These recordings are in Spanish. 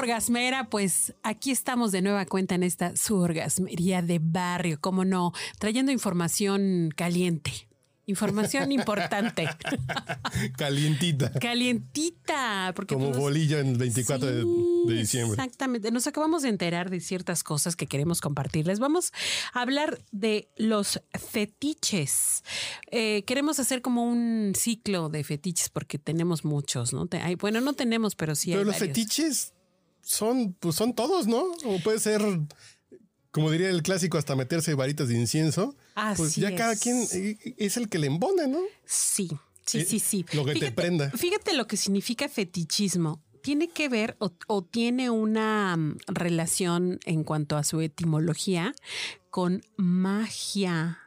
Orgasmera, pues aquí estamos de nueva cuenta en esta su orgasmería de barrio, como no, trayendo información caliente. Información importante. Calientita. Calientita. Porque Como pues, bolillo en el 24 de- Sí, de, diciembre. Exactamente. Nos acabamos de enterar de ciertas cosas que queremos compartirles. Vamos a hablar de los fetiches. Eh, queremos hacer como un ciclo de fetiches porque tenemos muchos, ¿no? Te- hay- bueno, no tenemos, pero sí Pero hay los varios. fetiches son, pues son todos, ¿no? O puede ser, como diría el clásico, hasta meterse varitas de incienso. pues Así ya cada quien eh, es el que le embone, ¿no? Sí, sí, Eh, sí, sí. lo que te prenda. Fíjate lo que significa fetichismo. Tiene que ver o, o tiene una mm, relación en cuanto a su etimología con magia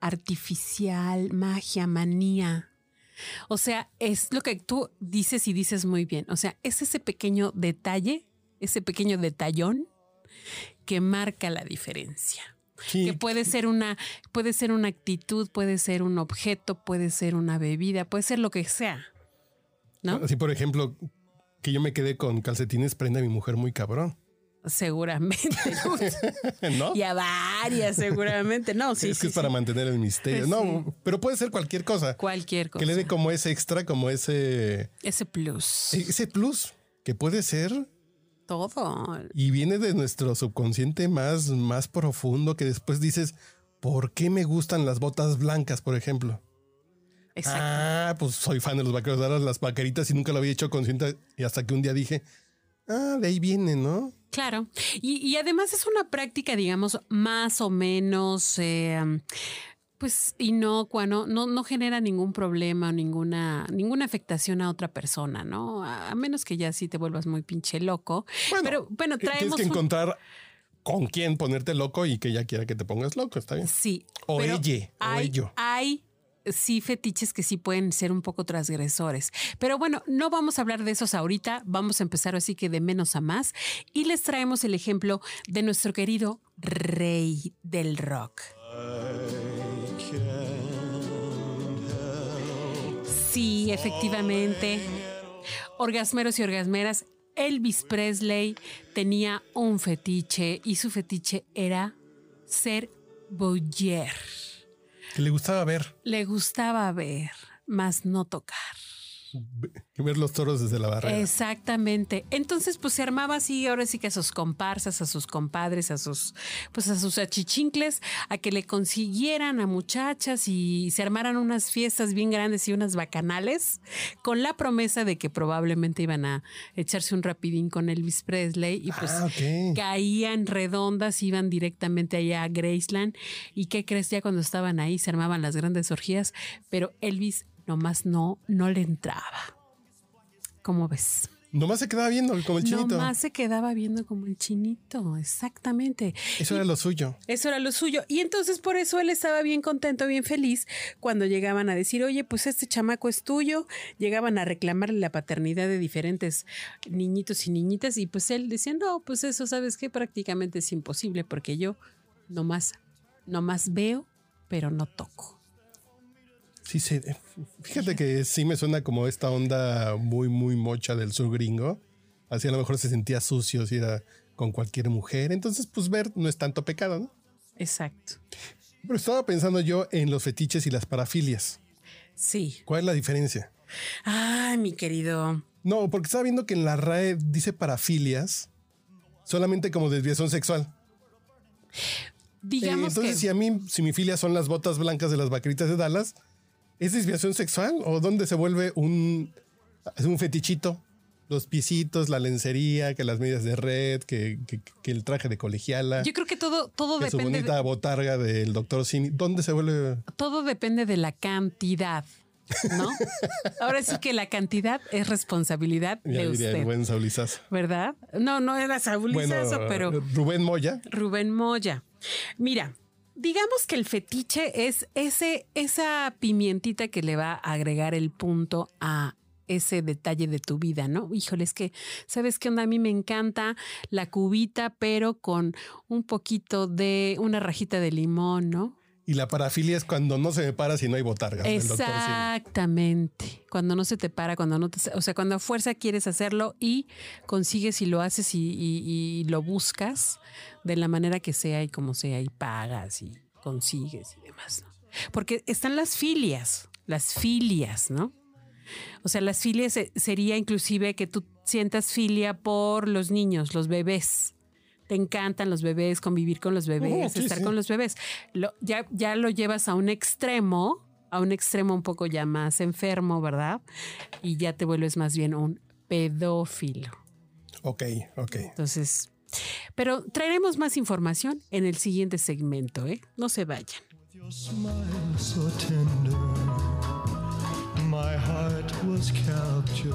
artificial, magia, manía. O sea, es lo que tú dices y dices muy bien. O sea, es ese pequeño detalle, ese pequeño detallón que marca la diferencia Sí. que puede ser una puede ser una actitud, puede ser un objeto, puede ser una bebida, puede ser lo que sea. ¿No? Así, por ejemplo, que yo me quedé con calcetines prende a mi mujer muy cabrón. Seguramente. ¿No? y a varias, seguramente. No, sí, es sí, que es para sí. mantener el misterio. Sí. No, pero puede ser cualquier cosa. cualquier cosa. Que le dé como ese extra, como ese, Ese plus. ese plus que puede ser Todo. Y viene de nuestro subconsciente más, más profundo que después dices, ¿por qué me gustan las botas blancas, por ejemplo? Exacto. Ah, pues soy fan de los vaqueros, ahora las vaqueritas y nunca lo había hecho consciente y hasta que un día dije, ah, de ahí viene, ¿no? Claro. Y, y además es una práctica, digamos, más o menos, eh, pues inocua, ¿no? No, no genera ningún problema o ninguna, ninguna afectación a otra persona, ¿no? A, a menos que ya sí te vuelvas muy pinche loco. Pero bueno, eh, Tienes que un- encontrar con quién ponerte loco y que ella quiera que te pongas loco, ¿está bien? Sí. O ella, o ello. Hay sí fetiches que sí pueden ser un poco transgresores. Pero bueno, no vamos a hablar de esos ahorita, vamos a empezar así que de menos a más y les traemos el ejemplo de nuestro querido rey del rock. Sí, efectivamente. Orgasmeros y orgasmeras, Elvis Presley tenía un fetiche y su fetiche era ser boyer. Que le gustaba ver, Le gustaba ver, más no tocar. Ver los toros desde la barrera. Exactamente. Entonces, pues se armaba así, ahora sí que a sus comparsas, a sus compadres, a sus, pues a sus achichincles, a que le consiguieran a muchachas y se armaran unas fiestas bien grandes y unas bacanales, con la promesa de que probablemente iban a echarse un rapidín con Elvis Presley y pues Ah, caían redondas, iban directamente allá a Graceland. ¿Y qué crees? Ya cuando estaban ahí se armaban las grandes orgías, pero Elvis nomás no, no le entraba. ¿Cómo ves? Nomás se quedaba viendo como el chinito. Nomás se quedaba viendo como el chinito, exactamente. Eso era lo suyo. Eso era lo suyo. Y entonces por eso él estaba bien contento, bien feliz cuando llegaban a decir, oye, pues este chamaco es tuyo. Llegaban a reclamarle la paternidad de diferentes niñitos y niñitas. Y pues él decía, no, pues eso, ¿sabes qué? Prácticamente es imposible porque yo nomás, nomás veo, pero no toco. Sí, sí. Fíjate que sí me suena como esta onda muy, muy mocha del sur gringo. Así a lo mejor se sentía sucio si era con cualquier mujer. Entonces, pues ver no es tanto pecado, ¿no? Exacto. Pero estaba pensando yo en los fetiches y las parafilias. Sí. ¿Cuál es la diferencia? Ay, mi querido. No, porque estaba viendo que en la RAE dice parafilias solamente como desviación sexual. Digamos Eh, entonces, que... si a mí, si mi filia son las botas blancas de las vaqueritas de Dallas, ¿es desviación sexual o dónde se vuelve un, un fetichito? Los piecitos, la lencería, que las medias de red, que, que- que el traje de colegiala, Yo creo que todo, todo que su depende. bonita de- botarga del doctor Simi. ¿Dónde se vuelve? todo depende de la cantidad. ¿no? Ahora sí que la cantidad es responsabilidad Ya de diría el usted, buen Saulizazo. ¿verdad? No, no era Saúl Bueno, Lizazo, pero Rubén Moya. Rubén Moya. Mira, digamos que el fetiche es ese, esa pimientita que le va a agregar el punto a ese detalle de tu vida, ¿no? Híjole, es que, ¿sabes qué onda? A mí me encanta la cubita, pero con un poquito de una rajita de limón, ¿no? Y la parafilia es cuando no se me para si no hay botargas. Exactamente. Cuando no se te para, cuando no te, o sea, cuando a fuerza quieres hacerlo y consigues y lo haces y, lo buscas de la manera que sea y como sea y pagas y consigues y demás. ¿no? Porque están las filias, las filias, ¿no? O sea, las filias sería inclusive que tú sientas filia por los niños, los bebés. Te encantan los bebés, convivir con los bebés, Oh, sí, estar sí. con los bebés. Lo- ya, ya lo llevas a un extremo, a un extremo un poco ya más enfermo, ¿verdad? Y ya te vuelves más bien un pedófilo. Ok, ok. Entonces, pero traeremos más información en el siguiente segmento, ¿eh? No se vayan. Your smile so tender, my heart was captured.